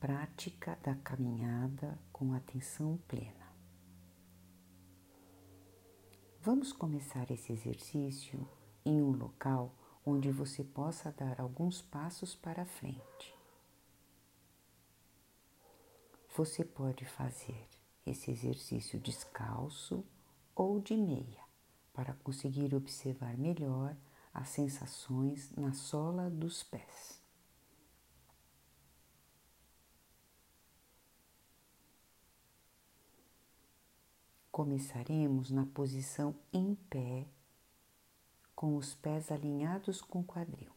prática da caminhada com atenção plena. Vamos começar esse exercício em um local onde você possa dar alguns passos para frente. Você pode fazer esse exercício descalço ou de meia para conseguir observar melhor as sensações na sola dos pés. Começaremos na posição em pé, com os pés alinhados com o quadril.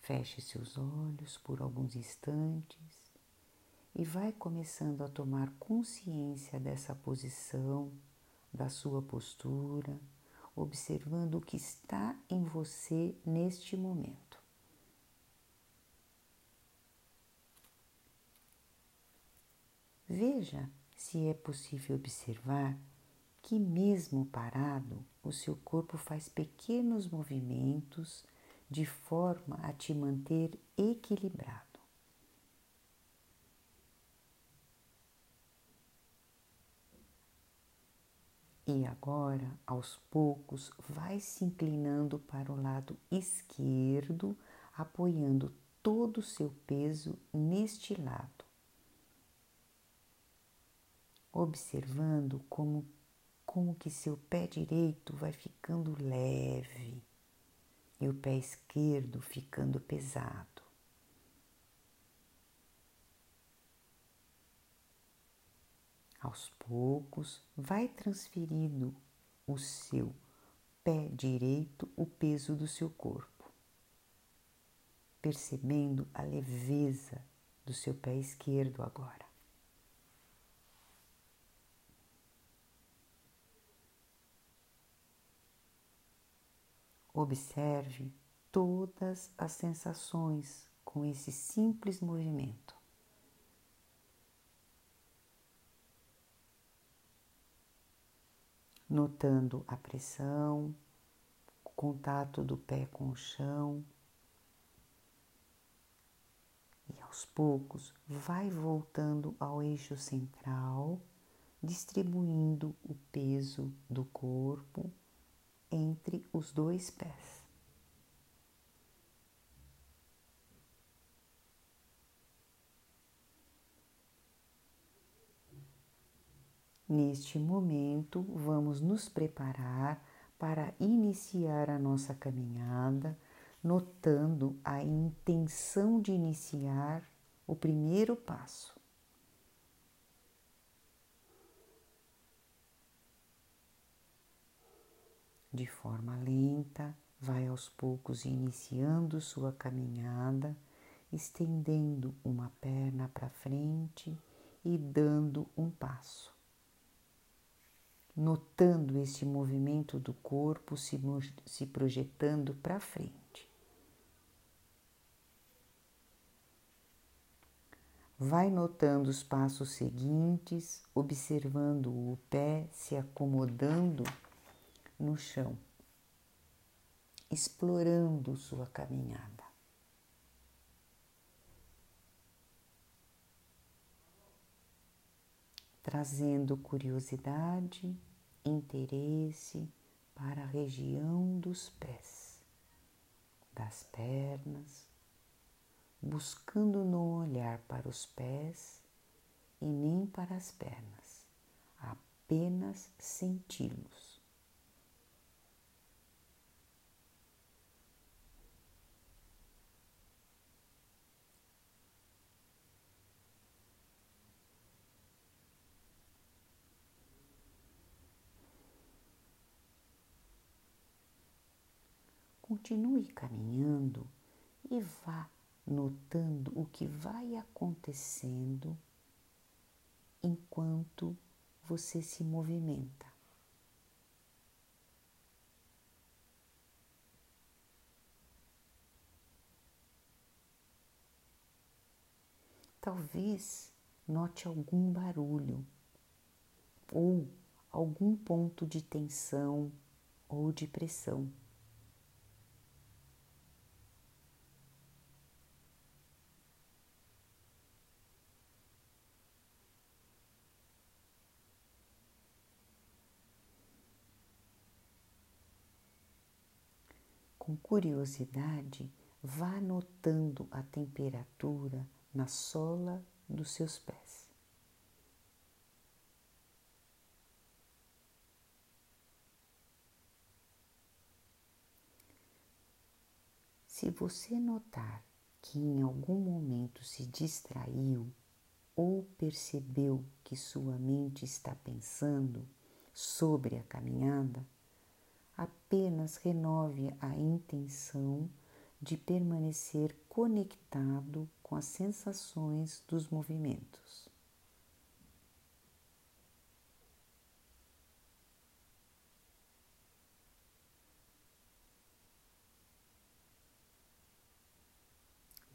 Feche seus olhos por alguns instantes e vai começando a tomar consciência dessa posição, da sua postura, observando o que está em você neste momento. Veja se é possível observar que, mesmo parado, o seu corpo faz pequenos movimentos de forma a te manter equilibrado. E agora, aos poucos, vai se inclinando para o lado esquerdo, apoiando todo o seu peso neste lado. Observando como, como que seu pé direito vai ficando leve e o pé esquerdo ficando pesado. Aos poucos, vai transferindo o seu pé direito o peso do seu corpo, percebendo a leveza do seu pé esquerdo agora. Observe todas as sensações com esse simples movimento. notando a pressão, o contato do pé com o chão. E aos poucos vai voltando ao eixo central, distribuindo o peso do corpo entre os dois pés. Neste momento, vamos nos preparar para iniciar a nossa caminhada, notando a intenção de iniciar o primeiro passo. De forma lenta, vai aos poucos iniciando sua caminhada, estendendo uma perna para frente e dando um passo notando este movimento do corpo se, se projetando para frente. Vai notando os passos seguintes, observando o pé se acomodando no chão, explorando sua caminhada. trazendo curiosidade, interesse para a região dos pés, das pernas, buscando não olhar para os pés e nem para as pernas, apenas senti-los. Continue caminhando e vá notando o que vai acontecendo enquanto você se movimenta. Talvez note algum barulho ou algum ponto de tensão ou de pressão. Com curiosidade, vá notando a temperatura na sola dos seus pés. Se você notar que em algum momento se distraiu ou percebeu que sua mente está pensando sobre a caminhada, apenas renove a intenção de permanecer conectado com as sensações dos movimentos.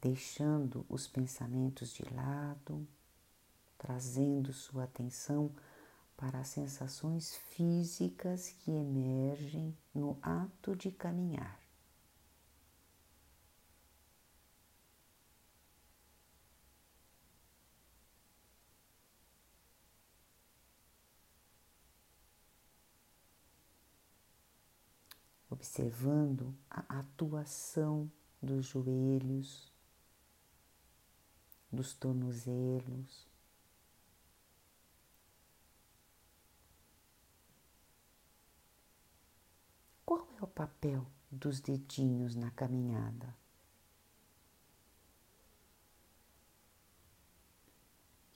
deixando os pensamentos de lado, trazendo sua atenção para as sensações físicas que emergem no ato de caminhar. Observando a atuação dos joelhos, dos tornozelos. Qual é o papel dos dedinhos na caminhada?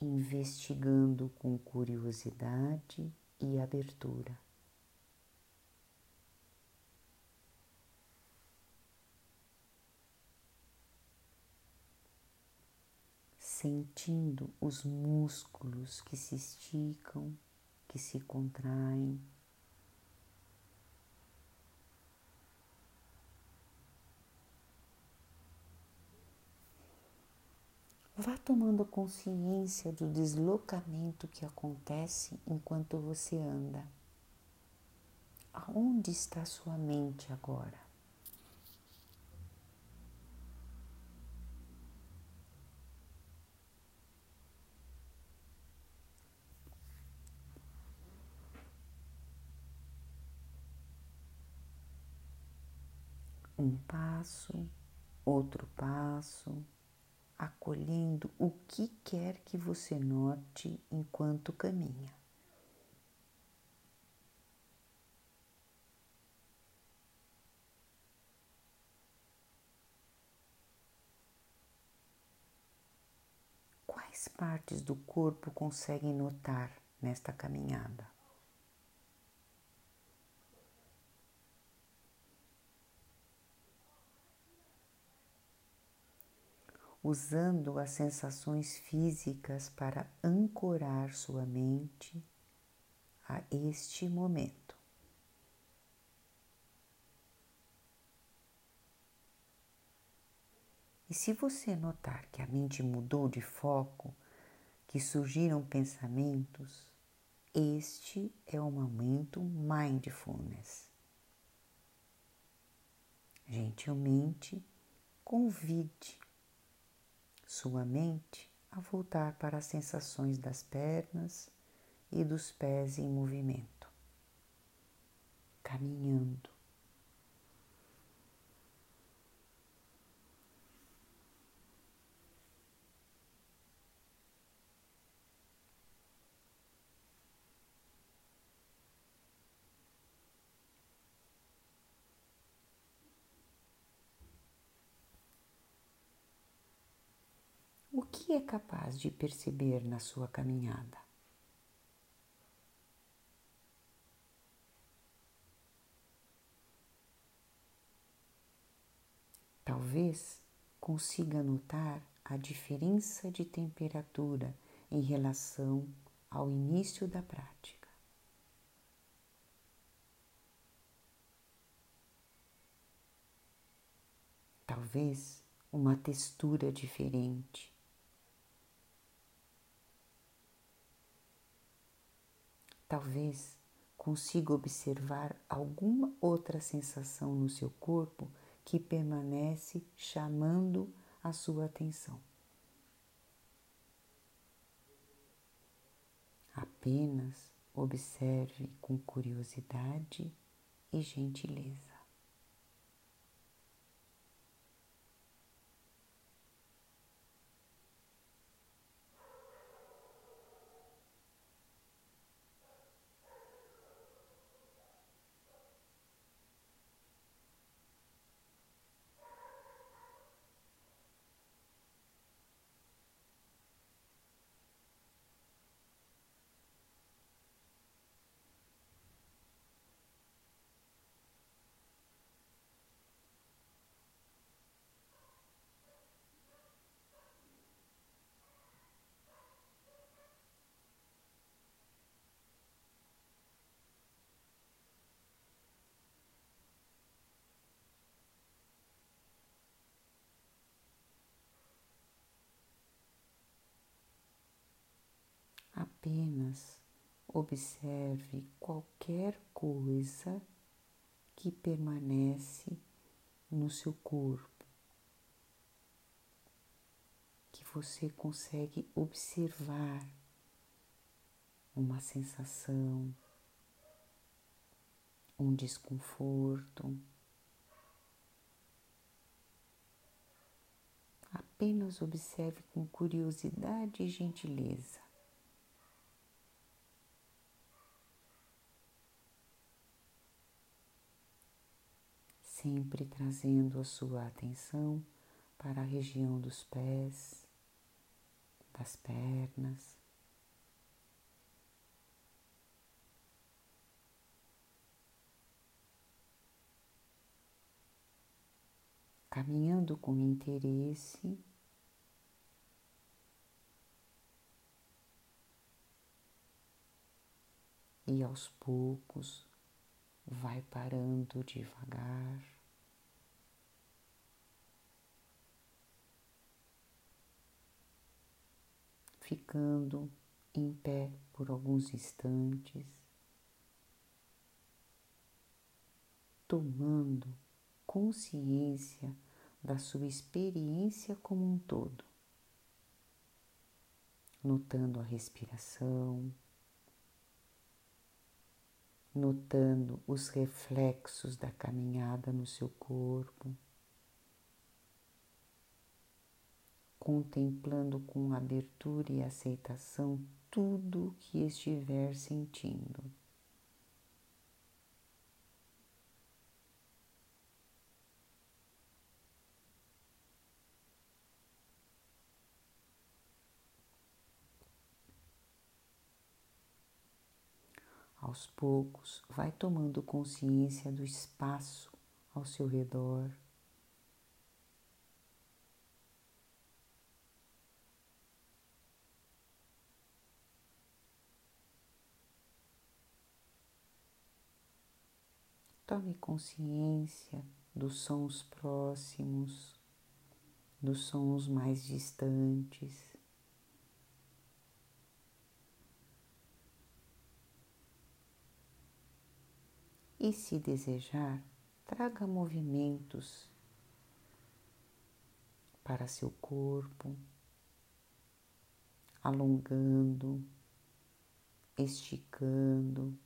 Investigando com curiosidade e abertura. sentindo os músculos que se esticam, que se contraem. Vá tomando consciência do deslocamento que acontece enquanto você anda. Aonde está sua mente agora? um passo, outro passo, acolhendo o que quer que você note enquanto caminha. Quais partes do corpo conseguem notar nesta caminhada? Usando as sensações físicas para ancorar sua mente a este momento. E se você notar que a mente mudou de foco, que surgiram pensamentos, este é o momento mindfulness. Gentilmente convide sua mente a voltar para as sensações das pernas e dos pés em movimento, caminhando. O que é capaz de perceber na sua caminhada? Talvez consiga notar a diferença de temperatura em relação ao início da prática. Talvez uma textura diferente Talvez consiga observar alguma outra sensação no seu corpo que permanece chamando a sua atenção. Apenas observe com curiosidade e gentileza. Apenas observe qualquer coisa que permanece no seu corpo, que você consegue observar uma sensação, um desconforto. Apenas observe com curiosidade e gentileza. Sempre trazendo a sua atenção para a região dos pés, das pernas. caminhando com interesse. E aos poucos vai parando devagar. Ficando em pé por alguns instantes, tomando consciência da sua experiência como um todo, notando a respiração, notando os reflexos da caminhada no seu corpo, contemplando com abertura e aceitação tudo o que estiver sentindo. Aos poucos, vai tomando consciência do espaço ao seu redor. Tome consciência dos sons próximos, dos sons mais distantes. E se desejar, traga movimentos para seu corpo, alongando, esticando.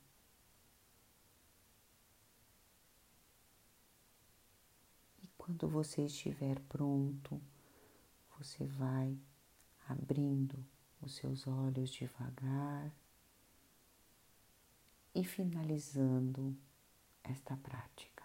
E quando você estiver pronto, você vai abrindo os seus olhos devagar e finalizando esta prática.